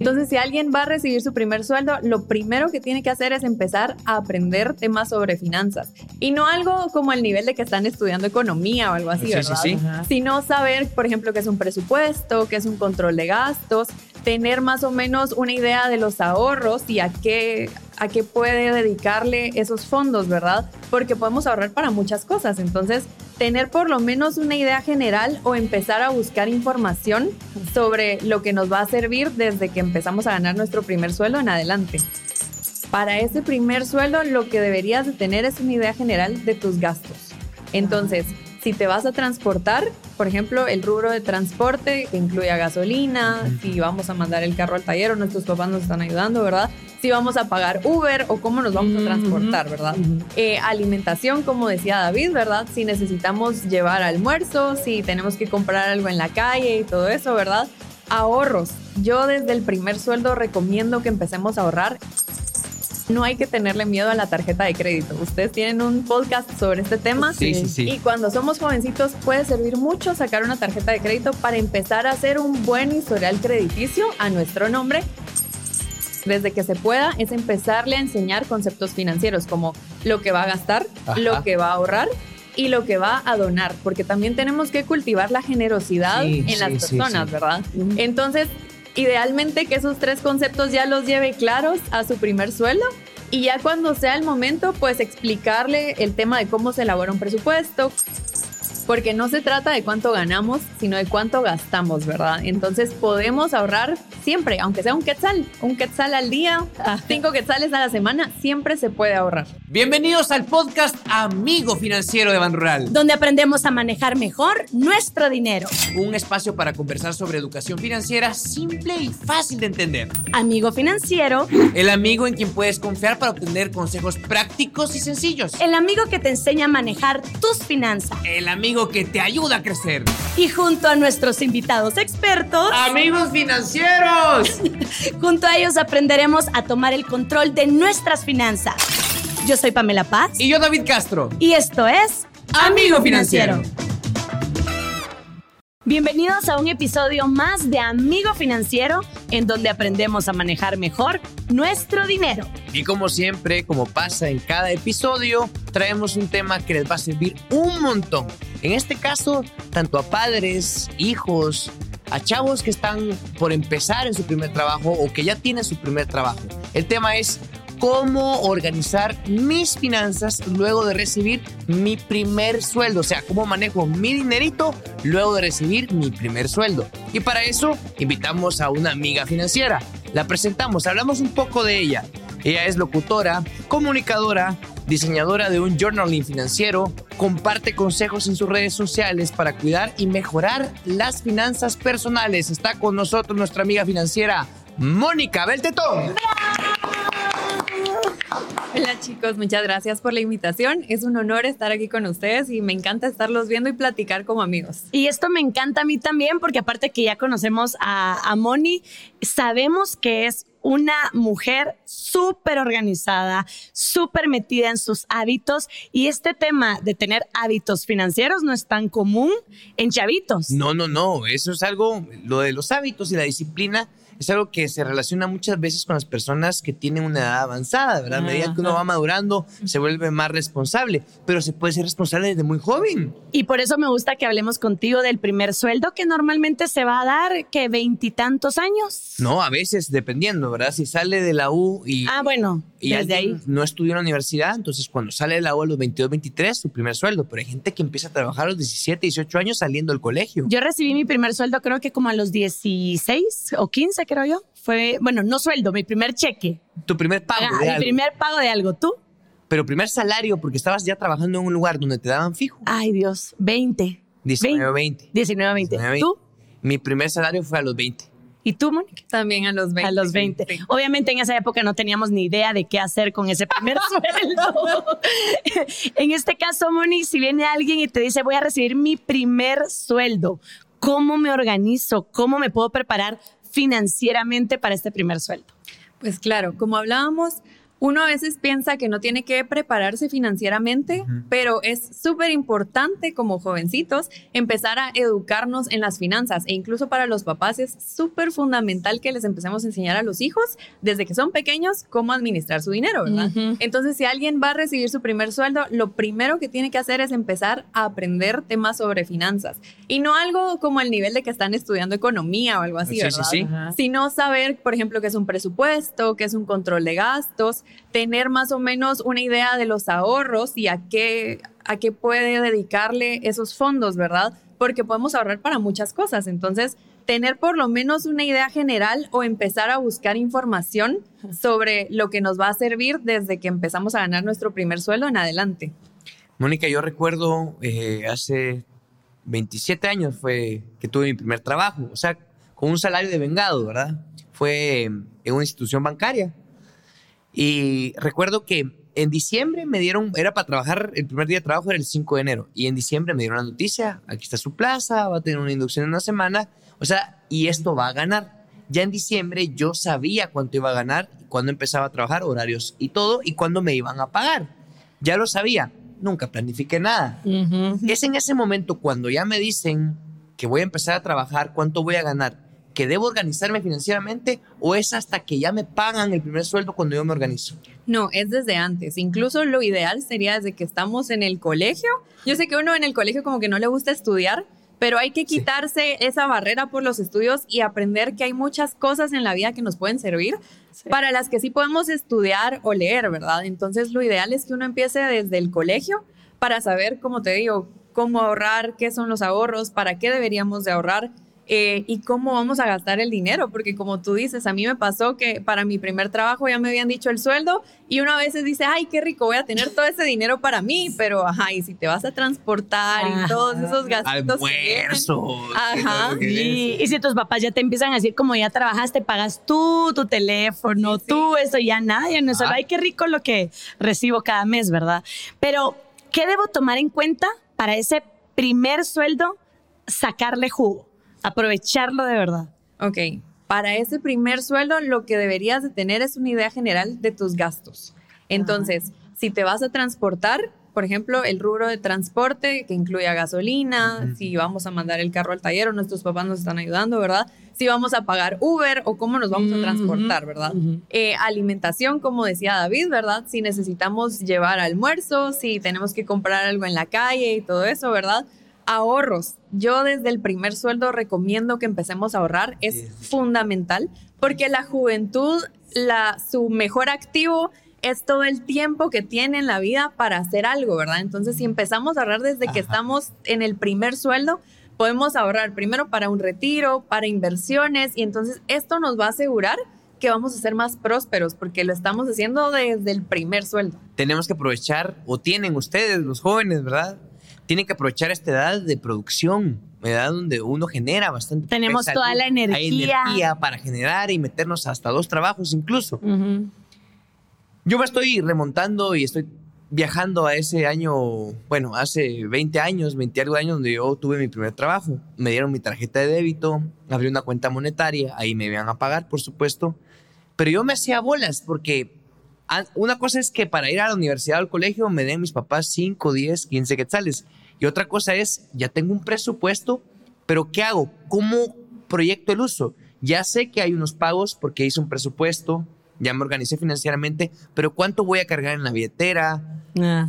Entonces, si alguien va a recibir su primer sueldo, lo primero que tiene que hacer es empezar a aprender temas sobre finanzas. Y no algo como el nivel de que están estudiando economía o algo así, ¿verdad? Sí, sí. Sino saber, por ejemplo, qué es un presupuesto, qué es un control de gastos, tener más o menos una idea de los ahorros y a qué, a qué puede dedicarle esos fondos, ¿verdad? Porque podemos ahorrar para muchas cosas. Entonces, tener por lo menos una idea general o empezar a buscar información sobre lo que nos va a servir desde que empezamos a ganar nuestro primer sueldo en adelante. Para ese primer sueldo, lo que deberías de tener es una idea general de tus gastos. Entonces, si te vas a transportar, por ejemplo, el rubro de transporte que incluye gasolina, si vamos a mandar el carro al taller o nuestros papás nos están ayudando, ¿verdad? Si vamos a pagar Uber o cómo nos vamos a transportar, ¿verdad? Eh, alimentación, como decía David, ¿verdad? Si necesitamos llevar almuerzo, si tenemos que comprar algo en la calle y todo eso, ¿verdad? Ahorros. Yo desde el primer sueldo recomiendo que empecemos a ahorrar no hay que tenerle miedo a la tarjeta de crédito. Ustedes tienen un podcast sobre este tema. Sí, sí, sí. Y cuando somos jovencitos puede servir mucho sacar una tarjeta de crédito para empezar a hacer un buen historial crediticio a nuestro nombre. Desde que se pueda es empezarle a enseñar conceptos financieros como lo que va a gastar, lo que va a ahorrar y lo que va a donar, porque también tenemos que cultivar la generosidad en las personas, ¿verdad? Entonces, idealmente que esos tres conceptos ya los lleve claros a su primer sueldo y ya cuando sea el momento, pues explicarle el tema de cómo se elabora un presupuesto, porque no se trata de cuánto ganamos, sino de cuánto gastamos, ¿verdad? Entonces podemos ahorrar siempre, aunque sea un quetzal, un quetzal al día, cinco quetzales a la semana, siempre se puede ahorrar. Bienvenidos al podcast Amigo Financiero de Ban Rural, donde aprendemos a manejar mejor nuestro dinero. Un espacio para conversar sobre educación financiera simple y fácil de entender. Amigo Financiero, el amigo en quien puedes confiar para obtener consejos prácticos y sencillos. El amigo que te enseña a manejar tus finanzas. El amigo que te ayuda a crecer. Y junto a nuestros invitados expertos, amigos financieros, junto a ellos aprenderemos a tomar el control de nuestras finanzas. Yo soy Pamela Paz. Y yo David Castro. Y esto es Amigo Financiero. Bienvenidos a un episodio más de Amigo Financiero, en donde aprendemos a manejar mejor nuestro dinero. Y como siempre, como pasa en cada episodio, traemos un tema que les va a servir un montón. En este caso, tanto a padres, hijos, a chavos que están por empezar en su primer trabajo o que ya tienen su primer trabajo. El tema es cómo organizar mis finanzas luego de recibir mi primer sueldo, o sea, cómo manejo mi dinerito luego de recibir mi primer sueldo. Y para eso invitamos a una amiga financiera. La presentamos, hablamos un poco de ella. Ella es locutora, comunicadora, diseñadora de un journaling financiero, comparte consejos en sus redes sociales para cuidar y mejorar las finanzas personales. Está con nosotros nuestra amiga financiera, Mónica Beltetón. Hola chicos, muchas gracias por la invitación. Es un honor estar aquí con ustedes y me encanta estarlos viendo y platicar como amigos. Y esto me encanta a mí también porque aparte que ya conocemos a, a Moni, sabemos que es una mujer súper organizada, súper metida en sus hábitos y este tema de tener hábitos financieros no es tan común en chavitos. No, no, no, eso es algo, lo de los hábitos y la disciplina es algo que se relaciona muchas veces con las personas que tienen una edad avanzada, ¿verdad? A medida que uno va madurando, se vuelve más responsable, pero se puede ser responsable desde muy joven. Y por eso me gusta que hablemos contigo del primer sueldo que normalmente se va a dar, que veintitantos años. No, a veces, dependiendo, ¿verdad? Si sale de la U y... Ah, bueno, y desde ahí. No estudió en la universidad, entonces cuando sale de la U a los 22, 23, su primer sueldo. Pero hay gente que empieza a trabajar a los 17, 18 años saliendo del colegio. Yo recibí mi primer sueldo creo que como a los 16 o 15, creo yo. Fue, bueno, no sueldo, mi primer cheque. Tu primer pago ah, de mi primer pago de algo. ¿Tú? Pero primer salario, porque estabas ya trabajando en un lugar donde te daban fijo. Ay, Dios, 20. 19, 20. 19, 20. 20. ¿Tú? Mi primer salario fue a los 20. ¿Y tú, Mónica? También a los 20. A los 20. Obviamente en esa época no teníamos ni idea de qué hacer con ese primer sueldo. en este caso, Moni, si viene alguien y te dice, voy a recibir mi primer sueldo, ¿cómo me organizo? ¿Cómo me puedo preparar financieramente para este primer sueldo? Pues claro, como hablábamos, uno a veces piensa que no tiene que prepararse financieramente, pero es súper importante como jovencitos empezar a educarnos en las finanzas. E incluso para los papás es súper fundamental que les empecemos a enseñar a los hijos desde que son pequeños cómo administrar su dinero, ¿verdad? Entonces, si alguien va a recibir su primer sueldo, lo primero que tiene que hacer es empezar a aprender temas sobre finanzas. Y no algo como el nivel de que están estudiando economía o algo así, ¿verdad? Sí, Sino saber, por ejemplo, qué es un presupuesto, qué es un control de gastos, tener más o menos una idea de los ahorros y a qué, a qué puede dedicarle esos fondos, ¿verdad? Porque podemos ahorrar para muchas cosas. Entonces, tener por lo menos una idea general o empezar a buscar información sobre lo que nos va a servir desde que empezamos a ganar nuestro primer sueldo en adelante. Mónica, yo recuerdo eh, hace 27 años fue que tuve mi primer trabajo, o sea, con un salario de vengado, ¿verdad? Fue en una institución bancaria. Y recuerdo que en diciembre me dieron, era para trabajar, el primer día de trabajo era el 5 de enero. Y en diciembre me dieron la noticia, aquí está su plaza, va a tener una inducción en una semana. O sea, y esto va a ganar. Ya en diciembre yo sabía cuánto iba a ganar, cuándo empezaba a trabajar, horarios y todo, y cuándo me iban a pagar. Ya lo sabía, nunca planifiqué nada. Es en ese momento cuando ya me dicen que voy a empezar a trabajar, cuánto voy a ganar que debo organizarme financieramente o es hasta que ya me pagan el primer sueldo cuando yo me organizo? No, es desde antes. Incluso lo ideal sería desde que estamos en el colegio. Yo sé que uno en el colegio como que no le gusta estudiar, pero hay que quitarse esa barrera por los estudios y aprender que hay muchas cosas en la vida que nos pueden servir para las que sí podemos estudiar o leer, ¿verdad? Entonces lo ideal es que uno empiece desde el colegio para saber, como te digo, cómo ahorrar, qué son los ahorros, para qué deberíamos de ahorrar eh, y cómo vamos a gastar el dinero, porque como tú dices, a mí me pasó que para mi primer trabajo ya me habían dicho el sueldo y uno a veces dice, ay, qué rico, voy a tener todo ese dinero para mí, pero ajá, y si te vas a transportar y todos esos gastos. Almuerzo. Ajá. Y, si tus papás ya te empiezan a decir, como ya trabajaste, pagas tú tu teléfono, tú eso, ya nada, ya no solo, ay, qué rico lo que recibo cada mes, ¿verdad? Pero, ¿qué debo tomar en cuenta para ese primer sueldo sacarle jugo? Aprovecharlo de verdad. Ok. Para ese primer sueldo, lo que deberías de tener es una idea general de tus gastos. Entonces, si te vas a transportar, por ejemplo, el rubro de transporte que incluye gasolina, si vamos a mandar el carro al taller o nuestros papás nos están ayudando, ¿verdad? Si vamos a pagar Uber o cómo nos vamos a transportar, ¿verdad? Eh, alimentación, como decía David, ¿verdad? Si necesitamos llevar almuerzo, si tenemos que comprar algo en la calle y todo eso, ¿verdad? Ahorros. Yo desde el primer sueldo recomiendo que empecemos a ahorrar. Es fundamental porque la juventud, la, su mejor activo es todo el tiempo que tiene en la vida para hacer algo, ¿verdad? Entonces, si empezamos a ahorrar desde que estamos en el primer sueldo, podemos ahorrar primero para un retiro, para inversiones, y entonces esto nos va a asegurar que vamos a ser más prósperos porque lo estamos haciendo desde el primer sueldo. Tenemos que aprovechar, o tienen ustedes, los jóvenes, ¿verdad? Tienen que aprovechar esta edad de producción, edad donde uno genera bastante. Tenemos toda la energía. Hay energía para generar y meternos hasta dos trabajos incluso. Yo me estoy remontando y estoy viajando a ese año, bueno, hace 20 años, 20 algo años donde yo tuve mi primer trabajo. Me dieron mi tarjeta de débito, abrí una cuenta monetaria, ahí me iban a pagar, por supuesto. Pero yo me hacía bolas porque una cosa es que para ir a la universidad o al colegio me den mis papás 5, 10, 15 quetzales. Y otra cosa es, ya tengo un presupuesto, pero ¿qué hago? ¿Cómo proyecto el uso? Ya sé que hay unos pagos porque hice un presupuesto, ya me organicé financieramente, pero ¿cuánto voy a cargar en la billetera?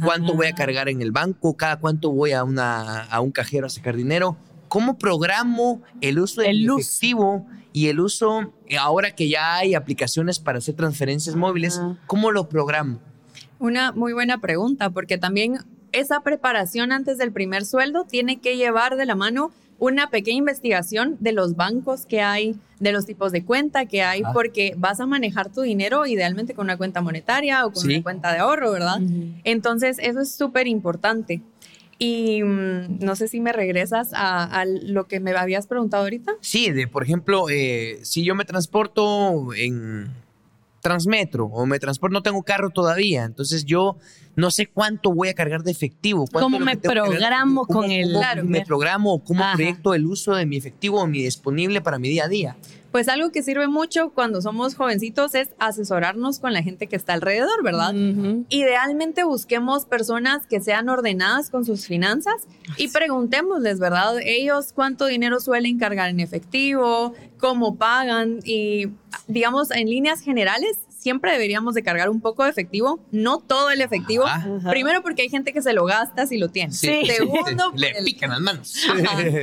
¿Cuánto voy a cargar en el banco? ¿Cada cuánto voy a, una, a un cajero a sacar dinero? ¿Cómo programo el uso del efectivo y el uso, ahora que ya hay aplicaciones para hacer transferencias móviles, cómo lo programo? Una muy buena pregunta, porque también esa preparación antes del primer sueldo tiene que llevar de la mano una pequeña investigación de los bancos que hay, de los tipos de cuenta que hay, porque vas a manejar tu dinero idealmente con una cuenta monetaria o con una cuenta de ahorro, ¿verdad? Entonces, eso es súper importante. Y mm, no sé si me regresas a, lo que me habías preguntado ahorita. Sí, de por ejemplo, eh, si yo me transporto en Transmetro o me transporto, no tengo carro todavía, entonces yo no sé cuánto voy a cargar de efectivo. ¿Cómo me programo con el...? me programo, cómo proyecto el uso de mi efectivo o mi disponible para mi día a día. Pues algo que sirve mucho cuando somos jovencitos es asesorarnos con la gente que está alrededor, ¿verdad? Idealmente busquemos personas que sean ordenadas con sus finanzas y preguntémosles, ¿verdad? Ellos cuánto dinero suelen cargar en efectivo, cómo pagan y digamos en líneas generales siempre deberíamos de cargar un poco de efectivo, no todo el efectivo. Primero porque hay gente que se lo gasta si lo tiene. Segundo, le pican las manos.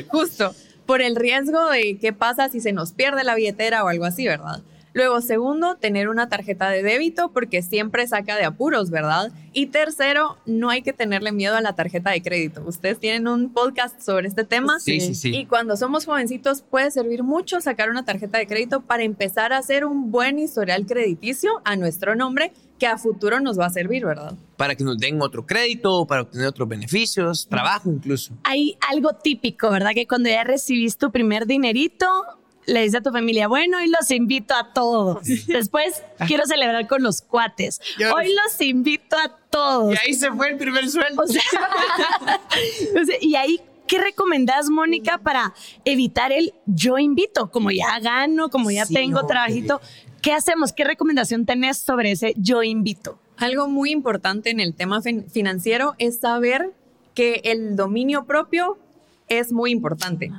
justo por el riesgo de qué pasa si se nos pierde la billetera o algo así, ¿verdad? Luego, segundo, tener una tarjeta de débito porque siempre saca de apuros, ¿verdad? Y tercero, no hay que tenerle miedo a la tarjeta de crédito. Ustedes tienen un podcast sobre este tema. Sí, sí, sí. Y cuando somos jovencitos puede servir mucho sacar una tarjeta de crédito para empezar a hacer un buen historial crediticio a nuestro nombre que a futuro nos va a servir, ¿verdad? Para que nos den otro crédito, para obtener otros beneficios, trabajo incluso. Hay algo típico, ¿verdad? Que cuando ya recibiste tu primer dinerito, le dices a tu familia, bueno, hoy los invito a todos. Después quiero celebrar con los cuates. Hoy los invito a todos. Y ahí se fue el primer sueldo. y ahí ¿qué recomendás, Mónica, para evitar el yo invito? Como ya gano, como ya tengo trabajito, ¿qué hacemos? ¿Qué recomendación tenés sobre ese yo invito? Algo muy importante en el tema financiero es saber que el dominio propio es muy importante.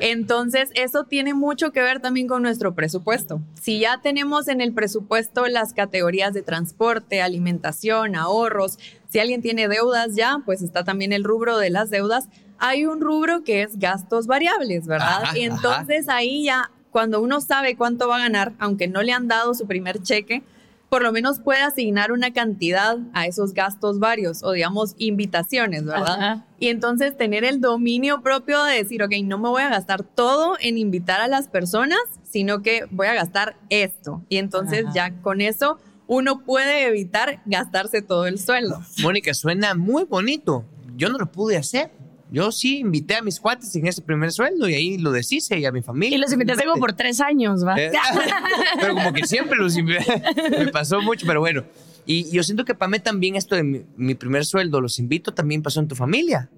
Entonces, eso tiene mucho que ver también con nuestro presupuesto. Si ya tenemos en el presupuesto las categorías de transporte, alimentación, ahorros, si alguien tiene deudas ya, pues está también el rubro de las deudas. Hay un rubro que es gastos variables, ¿verdad? y entonces ahí ya, cuando uno sabe cuánto va a ganar, aunque no le han dado su primer cheque, por lo menos puede asignar una cantidad a esos gastos varios o digamos invitaciones, ¿verdad? Y entonces tener el dominio propio de decir, ok, no me voy a gastar todo en invitar a las personas, sino que voy a gastar esto. Y entonces ya con eso uno puede evitar gastarse todo el sueldo. Mónica, suena muy bonito. Yo no lo pude hacer. Yo sí invité a mis cuates en ese primer sueldo y ahí lo deshice y a mi familia. Y los invité como por tres años, ¿va? Eh, pero como que siempre los invité. Me pasó mucho, pero bueno. Y yo siento que para mí también esto de mi, primer sueldo, los invito, también pasó en tu familia.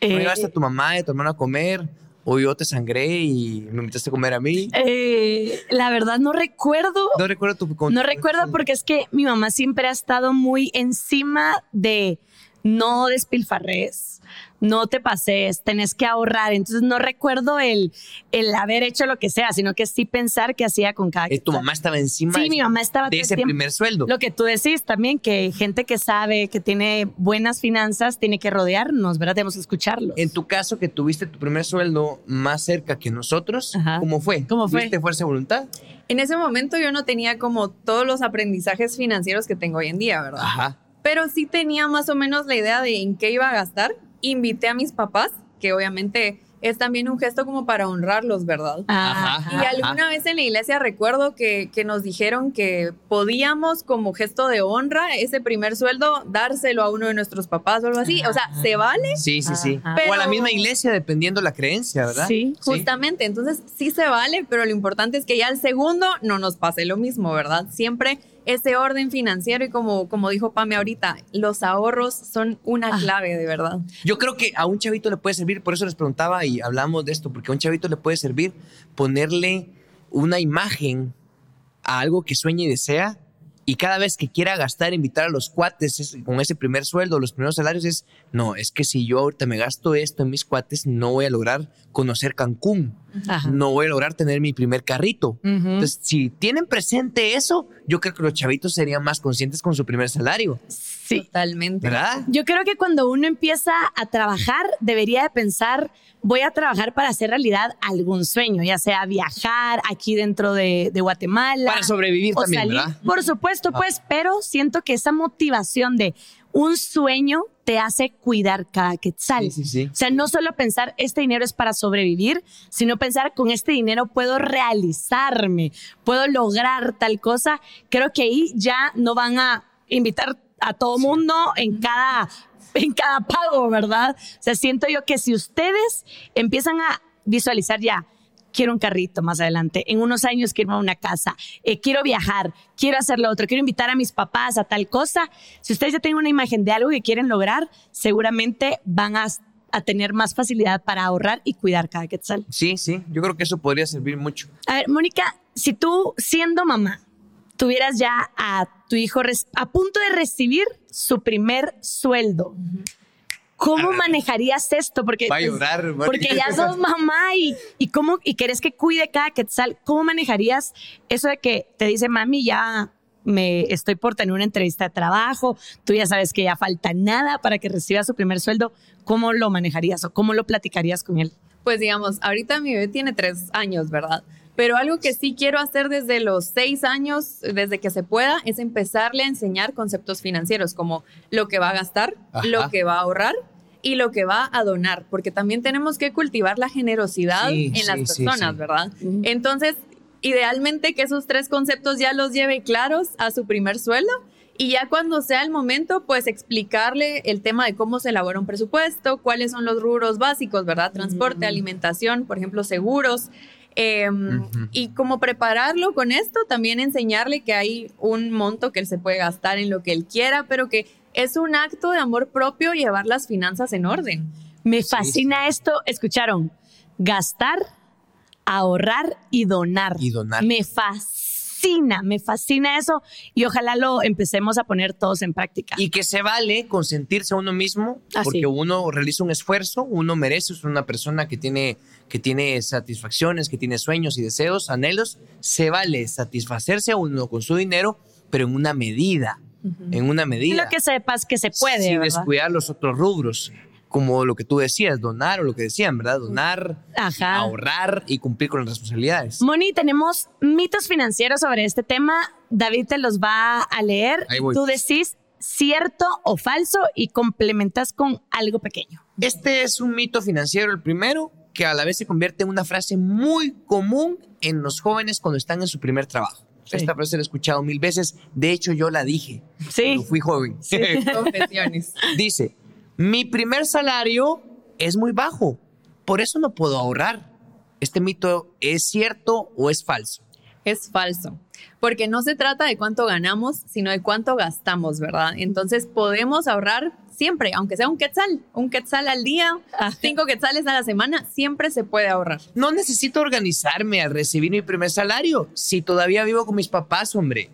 ¿No eh, llevaste a tu mamá y a tu hermano a comer? ¿O yo te sangré y me invitaste a comer a mí? Eh, la verdad no recuerdo. No recuerdo tu... No recuerdo porque es que mi mamá siempre ha estado muy encima de no despilfarres, no te pases, tenés que ahorrar. Entonces no recuerdo el, el haber hecho lo que sea, sino que sí pensar que hacía con cada eh, ¿Tu mamá estaba encima sí, mi mamá estaba de ese primer sueldo? Lo que tú decís también, que gente que sabe, que tiene buenas finanzas, tiene que rodearnos, ¿verdad? Tenemos que escucharlos. En tu caso, que tuviste tu primer sueldo más cerca que nosotros, ¿cómo fue? ¿Cómo fue? ¿Tuviste fuerza de voluntad? En ese momento yo no tenía como todos los aprendizajes financieros que tengo hoy en día, ¿verdad? Ajá pero sí tenía más o menos la idea de en qué iba a gastar. Invité a mis papás, que obviamente es también un gesto como para honrarlos, ¿verdad? y alguna vez en la iglesia recuerdo que, que, nos dijeron que podíamos como gesto de honra ese primer sueldo dárselo a uno de nuestros papás o algo así. O sea, ¿se vale? Sí, sí, sí. o a la misma iglesia, dependiendo la creencia, ¿verdad? Sí, justamente. Entonces, sí se vale, pero lo importante es que ya el segundo no nos pase lo mismo, ¿verdad? Siempre ese orden financiero y como, como dijo Pame ahorita, los ahorros son una ah. clave, de verdad. Yo creo que a un chavito le puede servir, por eso les preguntaba y hablamos de esto, porque a un chavito le puede servir ponerle una imagen a algo que sueña y desea y cada vez que quiera gastar, invitar a los cuates con ese primer sueldo, los primeros salarios, es, no, es que si yo ahorita me gasto esto en mis cuates, no voy a lograr conocer Cancún, no voy a lograr tener mi primer carrito. Entonces, si tienen presente eso, yo creo que los chavitos serían más conscientes con su primer salario. Sí. Totalmente. ¿Verdad? Yo creo que cuando uno empieza a trabajar, debería de pensar, voy a trabajar para hacer realidad algún sueño, ya sea viajar aquí dentro de, Guatemala. Para sobrevivir también, ¿verdad? Por supuesto, ah. pues, pero siento que esa motivación de un sueño te hace cuidar cada quetzal. Sí, sí, sí. O sea, no solo pensar este dinero es para sobrevivir, sino pensar con este dinero puedo realizarme, puedo lograr tal cosa. Creo que ahí ya no van a invitar a todo mundo en cada, en cada pago, ¿verdad? O sea, siento yo que si ustedes empiezan a visualizar ya, quiero un carrito más adelante, en unos años quiero una casa, eh, quiero viajar, quiero hacer lo otro, quiero invitar a mis papás a tal cosa. Si ustedes ya tienen una imagen de algo que quieren lograr, seguramente van a, a tener más facilidad para ahorrar y cuidar cada quetzal. Sí, sí, yo creo que eso podría servir mucho. A ver, Mónica, si tú siendo mamá tuvieras ya a tu hijo a punto de recibir su primer sueldo, ¿Cómo manejarías esto? Porque, Va a pues, llorar, porque ya sos mamá y, y, cómo, y querés que cuide cada quetzal. ¿Cómo manejarías eso de que te dice, mami, ya me estoy por tener una entrevista de trabajo, tú ya sabes que ya falta nada para que reciba su primer sueldo? ¿Cómo lo manejarías o cómo lo platicarías con él? Pues digamos, ahorita mi bebé tiene tres años, ¿verdad? Pero algo que sí quiero hacer desde los seis años, desde que se pueda, es empezarle a enseñar conceptos financieros como lo que va a gastar, lo que va a ahorrar y lo que va a donar, porque también tenemos que cultivar la generosidad en las personas, ¿verdad? Entonces, idealmente que esos tres conceptos ya los lleve claros a su primer sueldo y ya cuando sea el momento, pues explicarle el tema de cómo se elabora un presupuesto, cuáles son los rubros básicos, ¿verdad? Transporte, alimentación, por ejemplo, seguros, Em, y como prepararlo con esto, también enseñarle que hay un monto que él se puede gastar en lo que él quiera, pero que es un acto de amor propio llevar las finanzas en orden. Me fascina esto, escucharon, gastar, ahorrar y donar. Y donar. Me fascina fascina, me fascina eso y ojalá lo empecemos a poner todos en práctica. Y que se vale consentirse a uno mismo porque uno realiza un esfuerzo, uno merece, es una persona que tiene, que tiene satisfacciones, que tiene sueños y deseos, anhelos, se vale satisfacerse a uno con su dinero, pero en una medida. En una medida. Lo que sepas que se puede. Sin descuidar los otros rubros como lo que tú decías, donar o lo que decían, ¿verdad? Donar, ahorrar y cumplir con las responsabilidades. Moni, tenemos mitos financieros sobre este tema. David te los va a leer. Tú decís cierto o falso y complementas con algo pequeño. Este es un mito financiero, el primero, que a la vez se convierte en una frase muy común en los jóvenes cuando están en su primer trabajo. Esta frase la he escuchado mil veces. De hecho, yo la dije. Sí. Cuando fui joven. Sí. Confesiones. Dice, mi primer salario es muy bajo, por eso no puedo ahorrar. ¿Este mito es cierto o es falso? Es falso, porque no se trata de cuánto ganamos, sino de cuánto gastamos, ¿verdad? Entonces podemos ahorrar siempre, aunque sea un quetzal, un quetzal al día, cinco quetzales a la semana, siempre se puede ahorrar. No necesito organizarme al recibir mi primer salario, si todavía vivo con mis papás, hombre.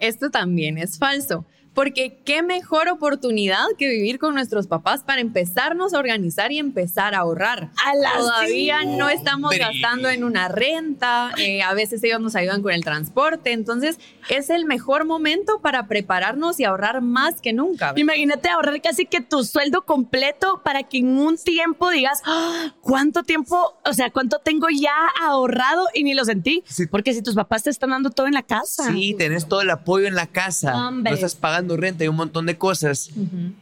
Esto también es falso porque qué mejor oportunidad que vivir con nuestros papás para empezarnos a organizar y empezar a ahorrar. Todavía no estamos gastando en una renta, eh, a veces ellos nos ayudan con el transporte, entonces es el mejor momento para prepararnos y ahorrar más que nunca. Imagínate ahorrar casi que tu sueldo completo para que en un tiempo digas, ah, ¿cuánto tiempo, o sea, cuánto tengo ya ahorrado y ni lo sentí? Porque si tus papás te están dando todo en la casa. Sí, tenés todo el apoyo en la casa, no estás pagando renta y un montón de cosas.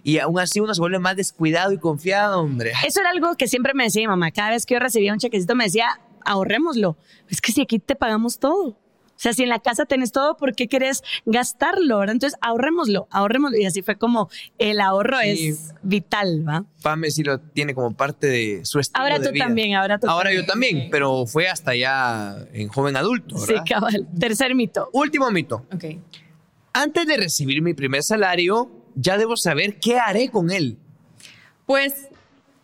Y aún así uno se vuelve más descuidado y confiado, hombre. Eso era algo que siempre me decía mi mamá. Cada vez que yo recibía un chequecito me decía, ahorrémoslo. Es que si aquí te pagamos todo. O sea, si en la casa tenés todo, ¿por qué querés gastarlo? Entonces, ahorrémoslo, ahorrémoslo. Y así fue como el ahorro es vital, ¿va? Pame sí lo tiene como parte de su estilo Ahora tú también, ahora tú Ahora yo también, pero fue hasta ya en joven adulto, Sí, cabal. Tercer mito. Último mito. Ok antes de recibir mi primer salario, ya debo saber qué haré con él. Pues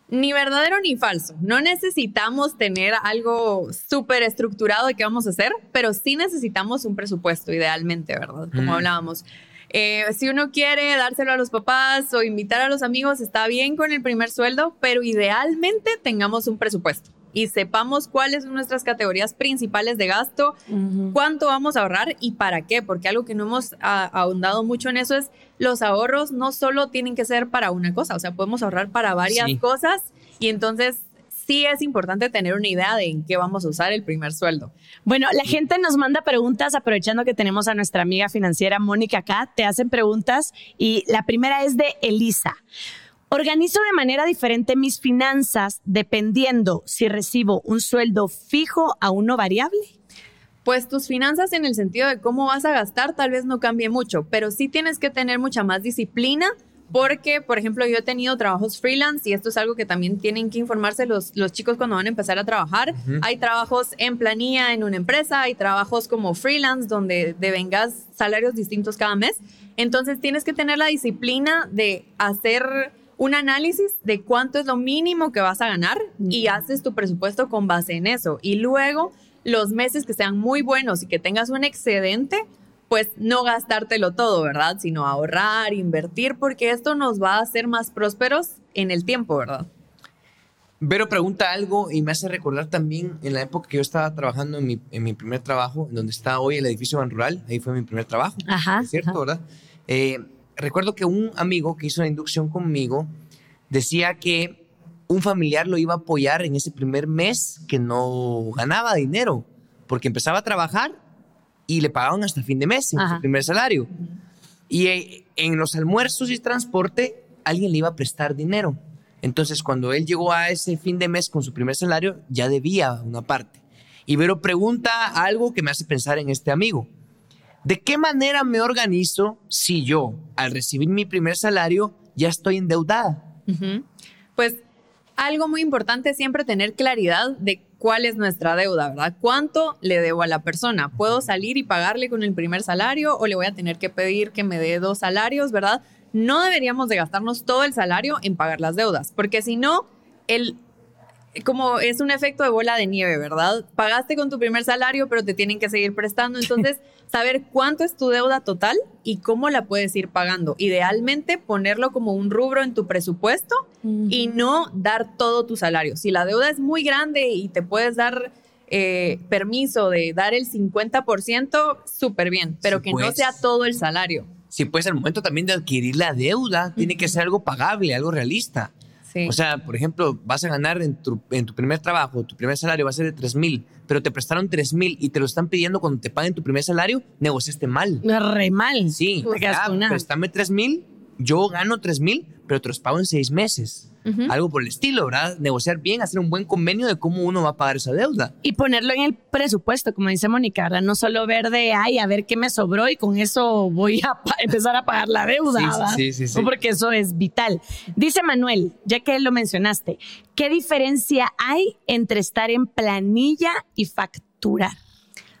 ni verdadero ni falso. No necesitamos tener algo súper estructurado de qué vamos a hacer, pero sí necesitamos un presupuesto, idealmente, ¿verdad? Como hablábamos. Eh, si uno quiere dárselo a los papás o invitar a los amigos, está bien con el primer sueldo, pero idealmente tengamos un presupuesto y sepamos cuáles son nuestras categorías principales de gasto, cuánto vamos a ahorrar y para qué, porque algo que no hemos ahondado mucho en eso es los ahorros no solo tienen que ser para una cosa, o sea, podemos ahorrar para varias cosas y entonces sí es importante tener una idea de en qué vamos a usar el primer sueldo. Bueno, la gente nos manda preguntas aprovechando que tenemos a nuestra amiga financiera Mónica acá, te hacen preguntas y la primera es de Elisa. Organizo de manera diferente mis finanzas dependiendo si recibo un sueldo fijo a uno variable. Pues tus finanzas en el sentido de cómo vas a gastar tal vez no cambie mucho, pero sí tienes que tener mucha más disciplina porque, por ejemplo, yo he tenido trabajos freelance y esto es algo que también tienen que informarse los, los chicos cuando van a empezar a trabajar. Hay trabajos en planilla en una empresa, hay trabajos como freelance donde devengas salarios distintos cada mes. Entonces tienes que tener la disciplina de hacer un análisis de cuánto es lo mínimo que vas a ganar y haces tu presupuesto con base en eso. Y luego los meses que sean muy buenos y que tengas un excedente, pues no gastártelo todo, ¿verdad? Sino ahorrar, invertir, porque esto nos va a hacer más prósperos en el tiempo, ¿verdad? Vero pregunta algo y me hace recordar también en la época que yo estaba trabajando en mi, en mi primer trabajo, en donde está hoy el edificio Ban Rural, ahí fue mi primer trabajo, Ajá, ¿cierto, verdad? Eh, recuerdo que un amigo que hizo la inducción conmigo decía que un familiar lo iba a apoyar en ese primer mes que no ganaba dinero, porque empezaba a trabajar y le pagaban hasta fin de mes, en su primer salario. Y eh, en los almuerzos y transporte, alguien le iba a prestar dinero. Entonces, cuando él llegó a ese fin de mes con su primer salario, ya debía una parte. Y Vero pregunta algo que me hace pensar en este amigo. ¿De qué manera me organizo si yo, al recibir mi primer salario, ya estoy endeudada? Pues algo muy importante es siempre tener claridad de cuál es nuestra deuda, ¿verdad? ¿Cuánto le debo a la persona? ¿Puedo salir y pagarle con el primer salario o le voy a tener que pedir que me dé dos salarios, ¿verdad? no deberíamos de gastarnos todo el salario en pagar las deudas, porque si no, el como es un efecto de bola de nieve, ¿verdad? Pagaste con tu primer salario, pero te tienen que seguir prestando. Entonces, saber cuánto es tu deuda total y cómo la puedes ir pagando. Idealmente, ponerlo como un rubro en tu presupuesto y no dar todo tu salario. Si la deuda es muy grande y te puedes dar eh, permiso de dar el 50%, súper bien, pero que no pues. sea todo el salario si puede ser el momento también de adquirir la deuda, tiene que ser algo pagable, algo realista. O sea, por ejemplo, vas a ganar en tu, en tu primer trabajo, tu primer salario va a ser de 3 mil, pero te prestaron 3 mil y te lo están pidiendo cuando te paguen tu primer salario, negociaste mal. Re mal. Sí, ah, préstame 3 mil, yo gano 3 mil, pero te los pago en 6 meses algo por el estilo, ¿verdad? Negociar bien, hacer un buen convenio de cómo uno va a pagar esa deuda. Y ponerlo en el presupuesto, como dice Mónica, ¿verdad? No solo ver de, ay, a ver qué me sobró y con eso voy a empezar a pagar la deuda, ¿verdad? Sí, sí, sí. Porque eso es vital. Dice Manuel, ya que lo mencionaste, ¿qué diferencia hay entre estar en planilla y facturar?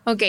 Ok,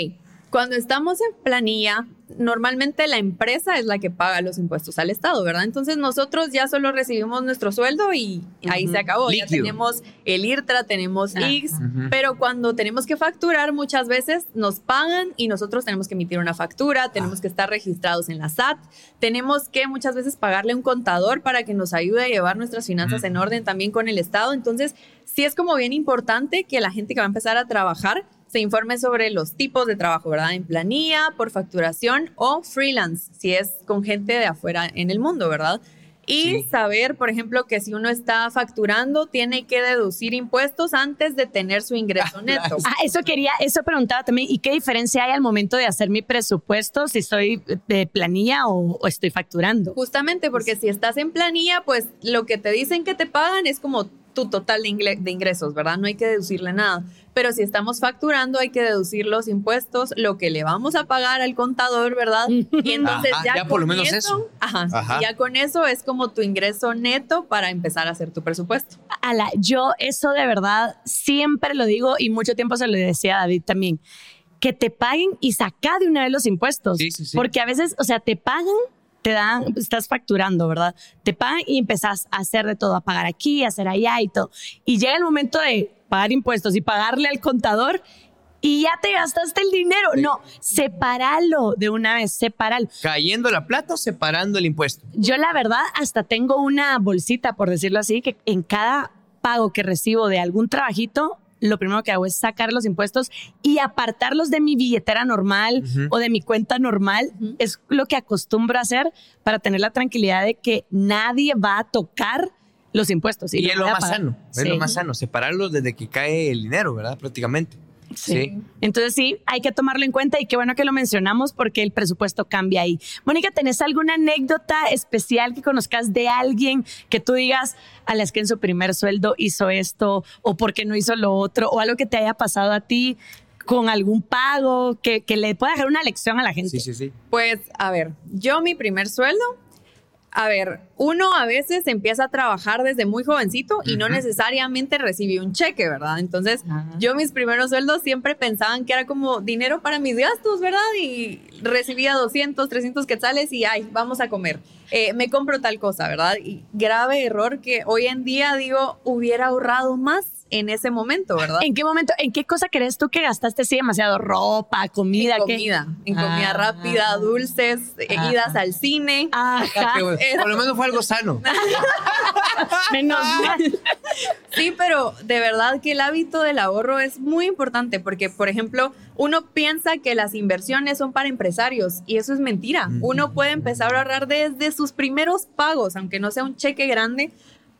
cuando estamos en planilla, normalmente la empresa es la que paga los impuestos al Estado, ¿verdad? Entonces nosotros ya solo recibimos nuestro sueldo y ahí se acabó. Ya tenemos el IRTRA, tenemos ah, X, pero cuando tenemos que facturar muchas veces nos pagan y nosotros tenemos que emitir una factura, tenemos ah. que estar registrados en la SAT, tenemos que muchas veces pagarle a un contador para que nos ayude a llevar nuestras finanzas en orden también con el Estado. Entonces, sí es como bien importante que la gente que va a empezar a trabajar se informe sobre los tipos de trabajo, ¿verdad? En planilla, por facturación o freelance, si es con gente de afuera en el mundo, ¿verdad? Y saber, por ejemplo, que si uno está facturando, tiene que deducir impuestos antes de tener su ingreso ah, neto. Ah, eso quería, eso preguntaba también. ¿Y qué diferencia hay al momento de hacer mi presupuesto si estoy de planilla o, o estoy facturando? Justamente porque si estás en planilla, pues lo que te dicen que te pagan es como tu total de, ingresos, ¿verdad? No hay que deducirle nada. Pero si estamos facturando, hay que deducir los impuestos, lo que le vamos a pagar al contador, ¿verdad? Y entonces ya, por lo menos eso. Ajá, Ya con eso es como tu ingreso neto para empezar a hacer tu presupuesto. Ala, yo eso de verdad siempre lo digo y mucho tiempo se lo decía a David también. Que te paguen y saca de una vez los impuestos. Sí, sí, sí. Porque a veces, o sea, te pagan te dan, estás facturando, ¿verdad? Te pagan y empezás a hacer de todo, a pagar aquí, a hacer allá y todo. Y llega el momento de pagar impuestos y pagarle al contador y ya te gastaste el dinero. No, sepáralo de una vez, sepáralo. Cayendo la plata o separando el impuesto. Yo la verdad hasta tengo una bolsita, por decirlo así, que en cada pago que recibo de algún trabajito, lo primero que hago es sacar los impuestos y apartarlos de mi billetera normal o de mi cuenta normal. Es lo que acostumbro a hacer para tener la tranquilidad de que nadie va a tocar los impuestos. Y, es lo más sano, es lo más sano, separarlos desde que cae el dinero, ¿verdad? Prácticamente. Sí. Entonces sí, hay que tomarlo en cuenta y qué bueno que lo mencionamos porque el presupuesto cambia ahí. Mónica, ¿tenés alguna anécdota especial que conozcas de alguien que tú digas a las que en su primer sueldo hizo esto o porque no hizo lo otro o algo que te haya pasado a ti? con algún pago que, que le pueda dejar una lección a la gente. Sí, sí, sí. Pues, a ver, yo mi primer sueldo a ver, uno a veces empieza a trabajar desde muy jovencito y no necesariamente recibe un cheque, ¿verdad? Entonces, yo mis primeros sueldos siempre pensaban que era como dinero para mis gastos, ¿verdad? Y recibía 200, 300 quetzales y, ay, vamos a comer. Eh, me compro tal cosa, ¿verdad? Y grave error que hoy en día digo, hubiera ahorrado más en ese momento, ¿verdad? ¿En qué momento, en qué cosa crees tú que gastaste así demasiado? ¿Ropa, comida? En comida, en comida ah. rápida, dulces, eh, idas al cine. Ajá. Por lo menos fue algo sano. Menos mal. Sí, pero de verdad que el hábito del ahorro es muy importante porque, por ejemplo, uno piensa que las inversiones son para empresarios y eso es mentira. Uno puede empezar a ahorrar desde sus primeros pagos, aunque no sea un cheque grande,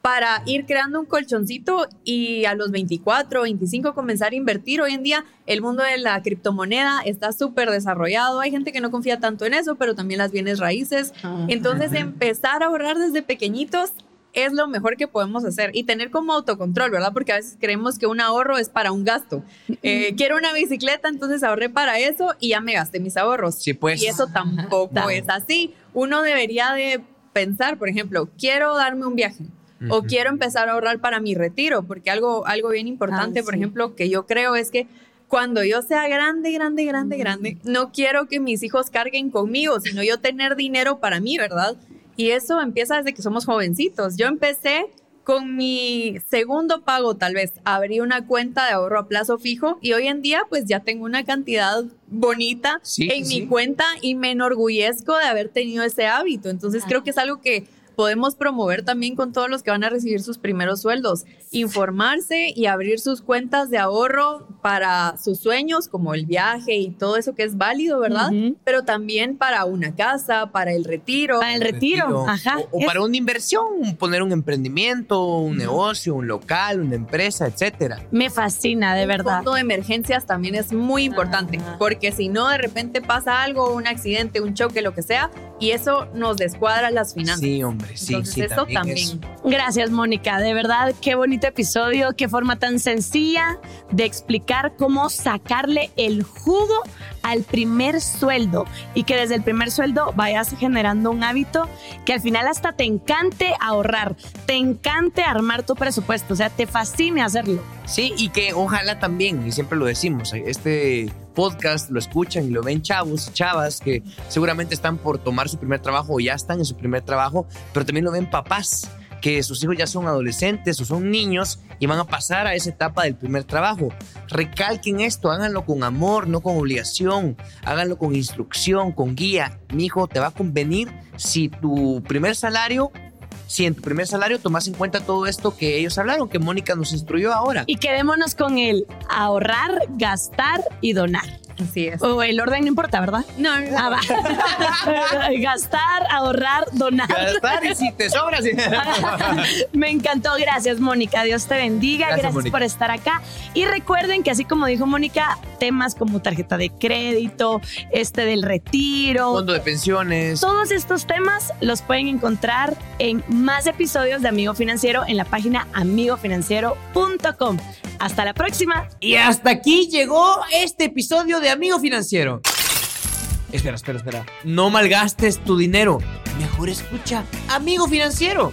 para ir creando un colchoncito y a los 24, 25 comenzar a invertir. Hoy en día el mundo de la criptomoneda está súper desarrollado. Hay gente que no confía tanto en eso, pero también las bienes raíces. Entonces empezar a ahorrar desde pequeñitos es lo mejor que podemos hacer y tener como autocontrol, ¿verdad? Porque a veces creemos que un ahorro es para un gasto. Eh, quiero una bicicleta, entonces ahorré para eso y ya me gasté mis ahorros. Sí, pues. Y eso tampoco es así. Uno debería de pensar, por ejemplo, quiero darme un viaje o quiero empezar a ahorrar para mi retiro, porque algo, algo bien importante, por ejemplo, que yo creo es que cuando yo sea grande, grande, grande, grande, no quiero que mis hijos carguen conmigo, sino yo tener dinero para mí, ¿verdad? Y eso empieza desde que somos jovencitos. Yo empecé con mi segundo pago, tal vez, abrí una cuenta de ahorro a plazo fijo y hoy en día pues ya tengo una cantidad bonita en mi cuenta y me enorgullezco de haber tenido ese hábito. Entonces creo que es algo que podemos promover también con todos los que van a recibir sus primeros sueldos. Informarse y abrir sus cuentas de ahorro para sus sueños, como el viaje y todo eso que es válido, ¿verdad? Pero también para una casa, para el retiro. Para el retiro, ajá. O, para una inversión, poner un emprendimiento, un negocio, un local, una empresa, etcétera. Me fascina, de verdad. El fondo de emergencias también es muy importante, porque si no, de repente pasa algo, un accidente, un choque, lo que sea, y eso nos descuadra las finanzas. Sí, hombre. Entonces, eso también. Gracias, Mónica. De verdad, qué bonito episodio, qué forma tan sencilla de explicar cómo sacarle el jugo al primer sueldo y que desde el primer sueldo vayas generando un hábito que al final hasta te encante ahorrar, te encante armar tu presupuesto, o sea, te fascine hacerlo. Sí, y que ojalá también, y siempre lo decimos, este podcast lo escuchan y lo ven chavos chavas que seguramente están por tomar su primer trabajo o ya están en su primer trabajo, pero también lo ven papás que sus hijos ya son adolescentes o son niños y van a pasar a esa etapa del primer trabajo. Recalquen esto, háganlo con amor, no con obligación, háganlo con instrucción, con guía. Mi hijo, te va a convenir si tu primer salario si en tu primer salario tomas en cuenta todo esto que ellos hablaron, que Mónica nos instruyó ahora. Y quedémonos con el ahorrar, gastar y donar. Así es. O el orden no importa, ¿verdad? No, no. Ah, Gastar, ahorrar, donar. Gastar y si te sobras. Me encantó. Gracias, Mónica. Dios te bendiga. Gracias, por estar acá. Y recuerden que así como dijo Mónica, temas como tarjeta de crédito, este del retiro. Fondo de pensiones. Todos estos temas los pueden encontrar en más episodios de Amigo Financiero en la página amigofinanciero.com. Hasta la próxima. Y hasta aquí llegó este episodio Amigo Financiero. Espera, espera, espera. No malgastes tu dinero. Mejor escucha Amigo Financiero.